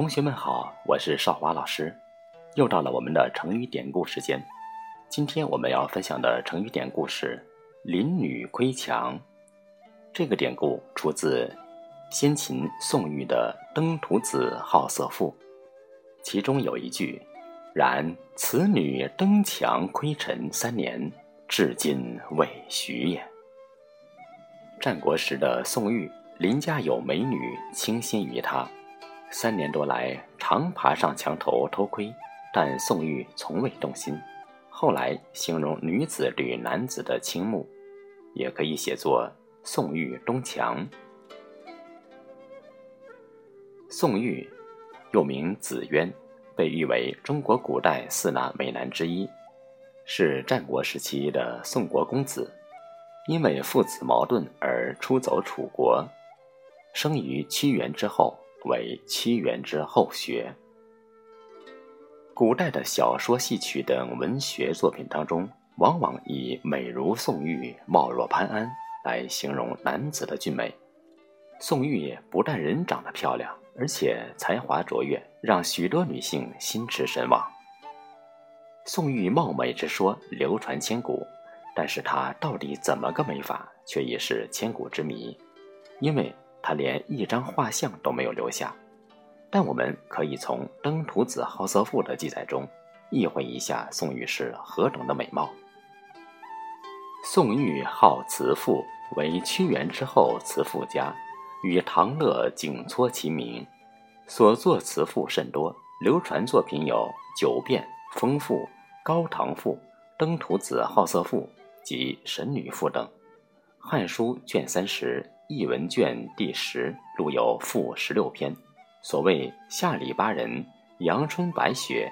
同学们好，我是少华老师，又到了我们的成语典故时间。今天我们要分享的成语典故是“邻女窥墙”。这个典故出自先秦宋玉的《登徒子好色赋》，其中有一句：“然此女登墙窥尘三年，至今未许也。”战国时的宋玉，邻家有美女倾心于他。三年多来，常爬上墙头偷窥，但宋玉从未动心。后来形容女子对男子的倾慕，也可以写作“宋玉东墙”。宋玉又名子渊，被誉为中国古代四大美男之一，是战国时期的宋国公子。因为父子矛盾而出走楚国，生于屈原之后。为屈原之后学。古代的小说、戏曲等文学作品当中，往往以美如宋玉、貌若潘安来形容男子的俊美。宋玉不但人长得漂亮，而且才华卓越，让许多女性心驰神往。宋玉貌美之说流传千古，但是她到底怎么个美法，却已是千古之谜，因为。他连一张画像都没有留下，但我们可以从《登徒子好色赋》的记载中，意会一下宋玉是何等的美貌。宋玉好辞赋，为屈原之后辞赋家，与唐乐景撮齐名，所作辞赋甚多，流传作品有《九变》《风赋》《高唐赋》《登徒子好色赋》及《神女赋》等，《汉书》卷三十。《译文卷》第十录有赋十六篇，所谓下里巴人、阳春白雪、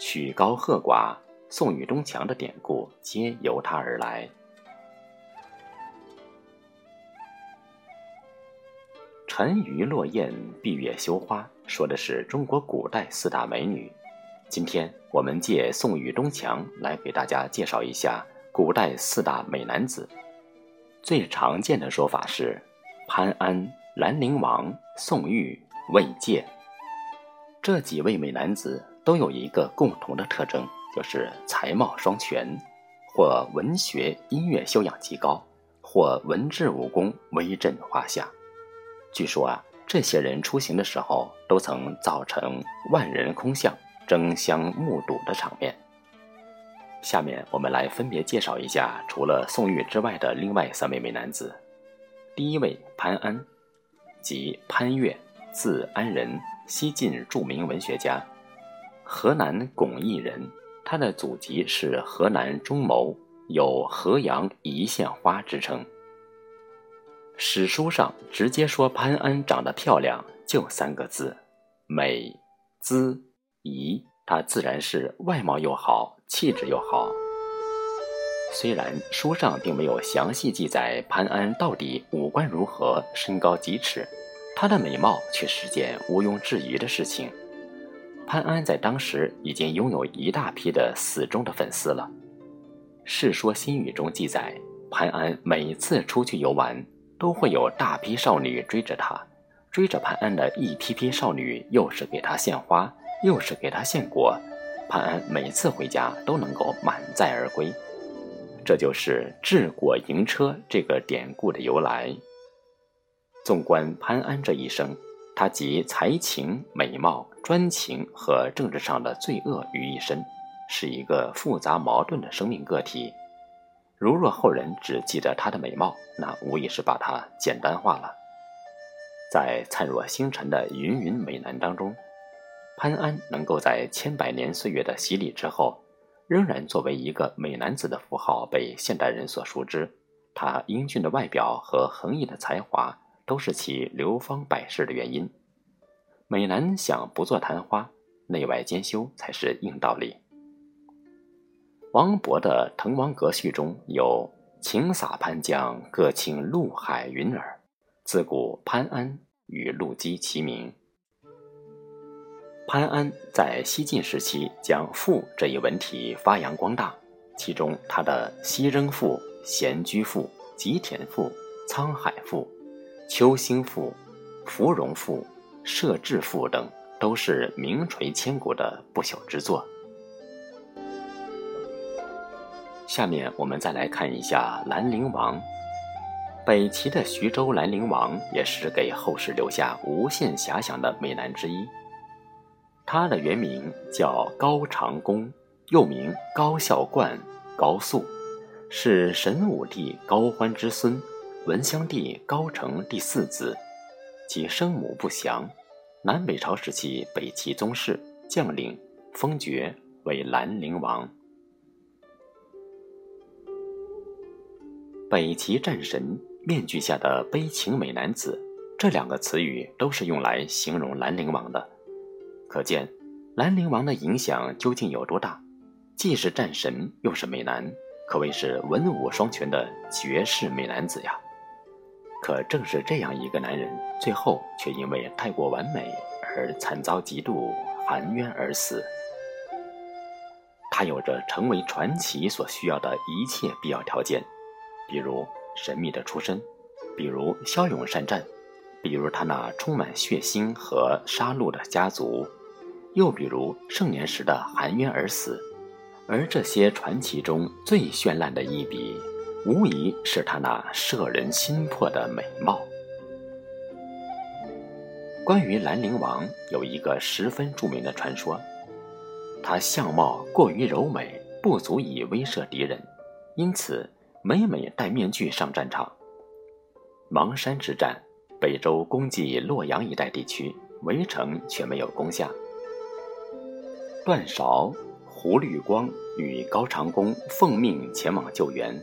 曲高和寡、宋玉东墙的典故，皆由他而来。沉鱼落雁、闭月羞花，说的是中国古代四大美女。今天我们借宋玉东墙来给大家介绍一下古代四大美男子。最常见的说法是。潘安、兰陵王、宋玉、魏介，这几位美男子都有一个共同的特征，就是才貌双全，或文学音乐修养极高，或文治武功威震华夏。据说啊，这些人出行的时候，都曾造成万人空巷、争相目睹的场面。下面我们来分别介绍一下，除了宋玉之外的另外三位美男子。第一位潘安，即潘岳，字安仁，西晋著名文学家，河南巩义人。他的祖籍是河南中牟，有“河阳一线花”之称。史书上直接说潘安长得漂亮，就三个字：美、姿、仪。他自然是外貌又好，气质又好。虽然书上并没有详细记载潘安到底五官如何、身高几尺，他的美貌却是件毋庸置疑的事情。潘安在当时已经拥有一大批的死忠的粉丝了。《世说新语》中记载，潘安每次出去游玩，都会有大批少女追着他，追着潘安的一批批少女，又是给他献花，又是给他献果，潘安每次回家都能够满载而归。这就是“治国迎车”这个典故的由来。纵观潘安这一生，他集才情、美貌、专情和政治上的罪恶于一身，是一个复杂矛盾的生命个体。如若后人只记得他的美貌，那无疑是把他简单化了。在灿若星辰的芸芸美男当中，潘安能够在千百年岁月的洗礼之后。仍然作为一个美男子的符号被现代人所熟知，他英俊的外表和横溢的才华都是其流芳百世的原因。美男想不做昙花，内外兼修才是硬道理。王勃的《滕王阁序》中有“晴洒潘江，各倾陆海云尔”，自古潘安与陆机齐名。潘安在西晋时期将赋这一文体发扬光大，其中他的《西征赋》《闲居赋》《吉田赋》《沧海赋》《秋兴赋》《芙蓉赋》《摄志赋》等都是名垂千古的不朽之作。下面我们再来看一下兰陵王。北齐的徐州兰陵王也是给后世留下无限遐想的美男之一。他的原名叫高长恭，又名高孝冠、高肃，是神武帝高欢之孙，文襄帝高澄第四子，其生母不详。南北朝时期北齐宗室将领，封爵为兰陵王。北齐战神面具下的悲情美男子，这两个词语都是用来形容兰陵王的。可见，兰陵王的影响究竟有多大？既是战神，又是美男，可谓是文武双全的绝世美男子呀。可正是这样一个男人，最后却因为太过完美而惨遭嫉妒，含冤而死。他有着成为传奇所需要的一切必要条件。比如神秘的出身，比如骁勇善战，比如他那充满血腥和杀戮的家族，又比如盛年时的含冤而死。而这些传奇中最绚烂的一笔，无疑是他那摄人心魄的美貌。关于兰陵王，有一个十分著名的传说：他相貌过于柔美，不足以威慑敌人，因此。每每戴面具上战场。邙山之战，北周攻击洛阳一带地区，围城却没有攻下。段韶、胡律光与高长恭奉命前往救援。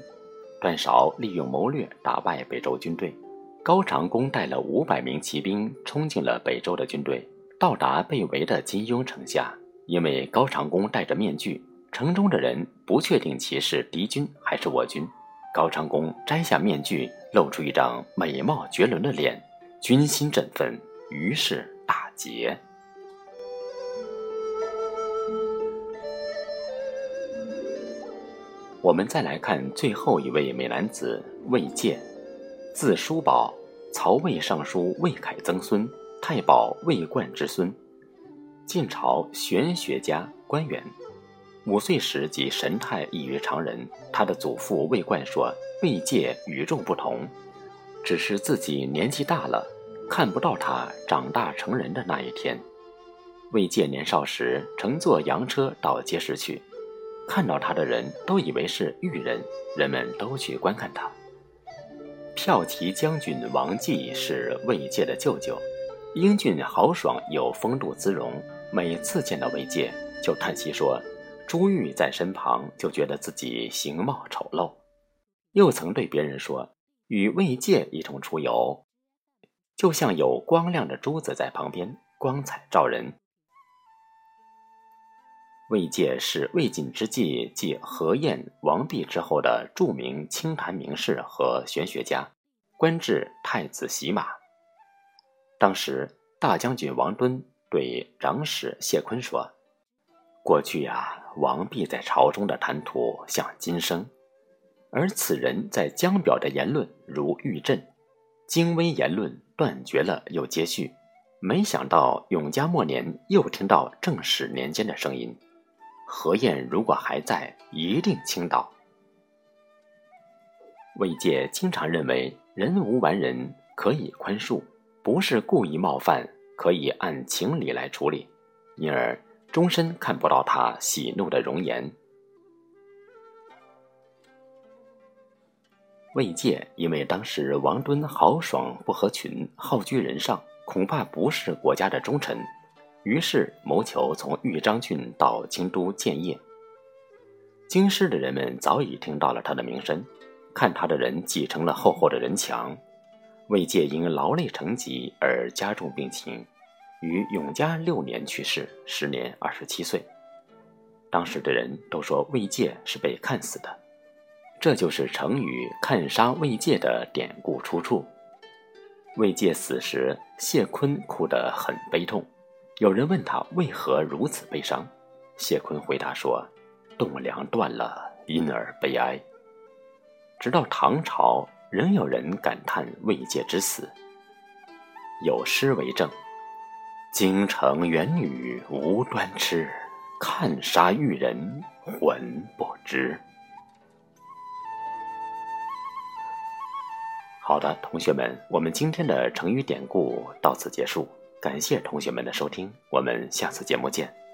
段韶利用谋略打败北周军队，高长恭带了五百名骑兵冲进了北周的军队，到达被围的金庸城下。因为高长恭戴着面具，城中的人不确定其是敌军还是我军。高长恭摘下面具，露出一张美貌绝伦的脸，军心振奋，于是大捷。我们再来看最后一位美男子魏介，字叔宝，曹魏尚书魏凯曾孙，太保魏冠之孙，晋朝玄学家、官员。五岁时即神态异于常人。他的祖父魏冠说：“魏界与众不同，只是自己年纪大了，看不到他长大成人的那一天。”魏界年少时乘坐洋车到街市去，看到他的人都以为是玉人，人们都去观看他。骠骑将军王继是魏界的舅舅，英俊豪爽有风度姿容，每次见到魏界就叹息说。朱玉在身旁，就觉得自己形貌丑陋，又曾对别人说：“与魏界一同出游，就像有光亮的珠子在旁边，光彩照人。”魏界是魏晋之际继何晏、王弼之后的著名清谈名士和玄学家，官至太子洗马。当时大将军王敦对长史谢坤说：“过去呀。”王弼在朝中的谈吐像金声，而此人在江表的言论如玉振，精微言论断绝了又接续。没想到永嘉末年又听到正始年间的声音，何晏如果还在，一定倾倒。魏界经常认为人无完人，可以宽恕，不是故意冒犯，可以按情理来处理，因而。终身看不到他喜怒的容颜。魏界因为当时王敦豪爽不合群，好居人上，恐怕不是国家的忠臣，于是谋求从豫章郡到京都建业。京师的人们早已听到了他的名声，看他的人挤成了厚厚的人墙。魏界因劳累成疾而加重病情。于永嘉六年去世，时年二十七岁。当时的人都说魏界是被看死的，这就是成语“看杀魏界”的典故出处。魏界死时，谢坤哭得很悲痛。有人问他为何如此悲伤，谢坤回答说：“栋梁断了，因而悲哀。”直到唐朝，仍有人感叹魏界之死。有诗为证：“京城元女无端痴，看杀玉人魂不知。”好的，同学们，我们今天的成语典故到此结束。感谢同学们的收听我们下次节目见。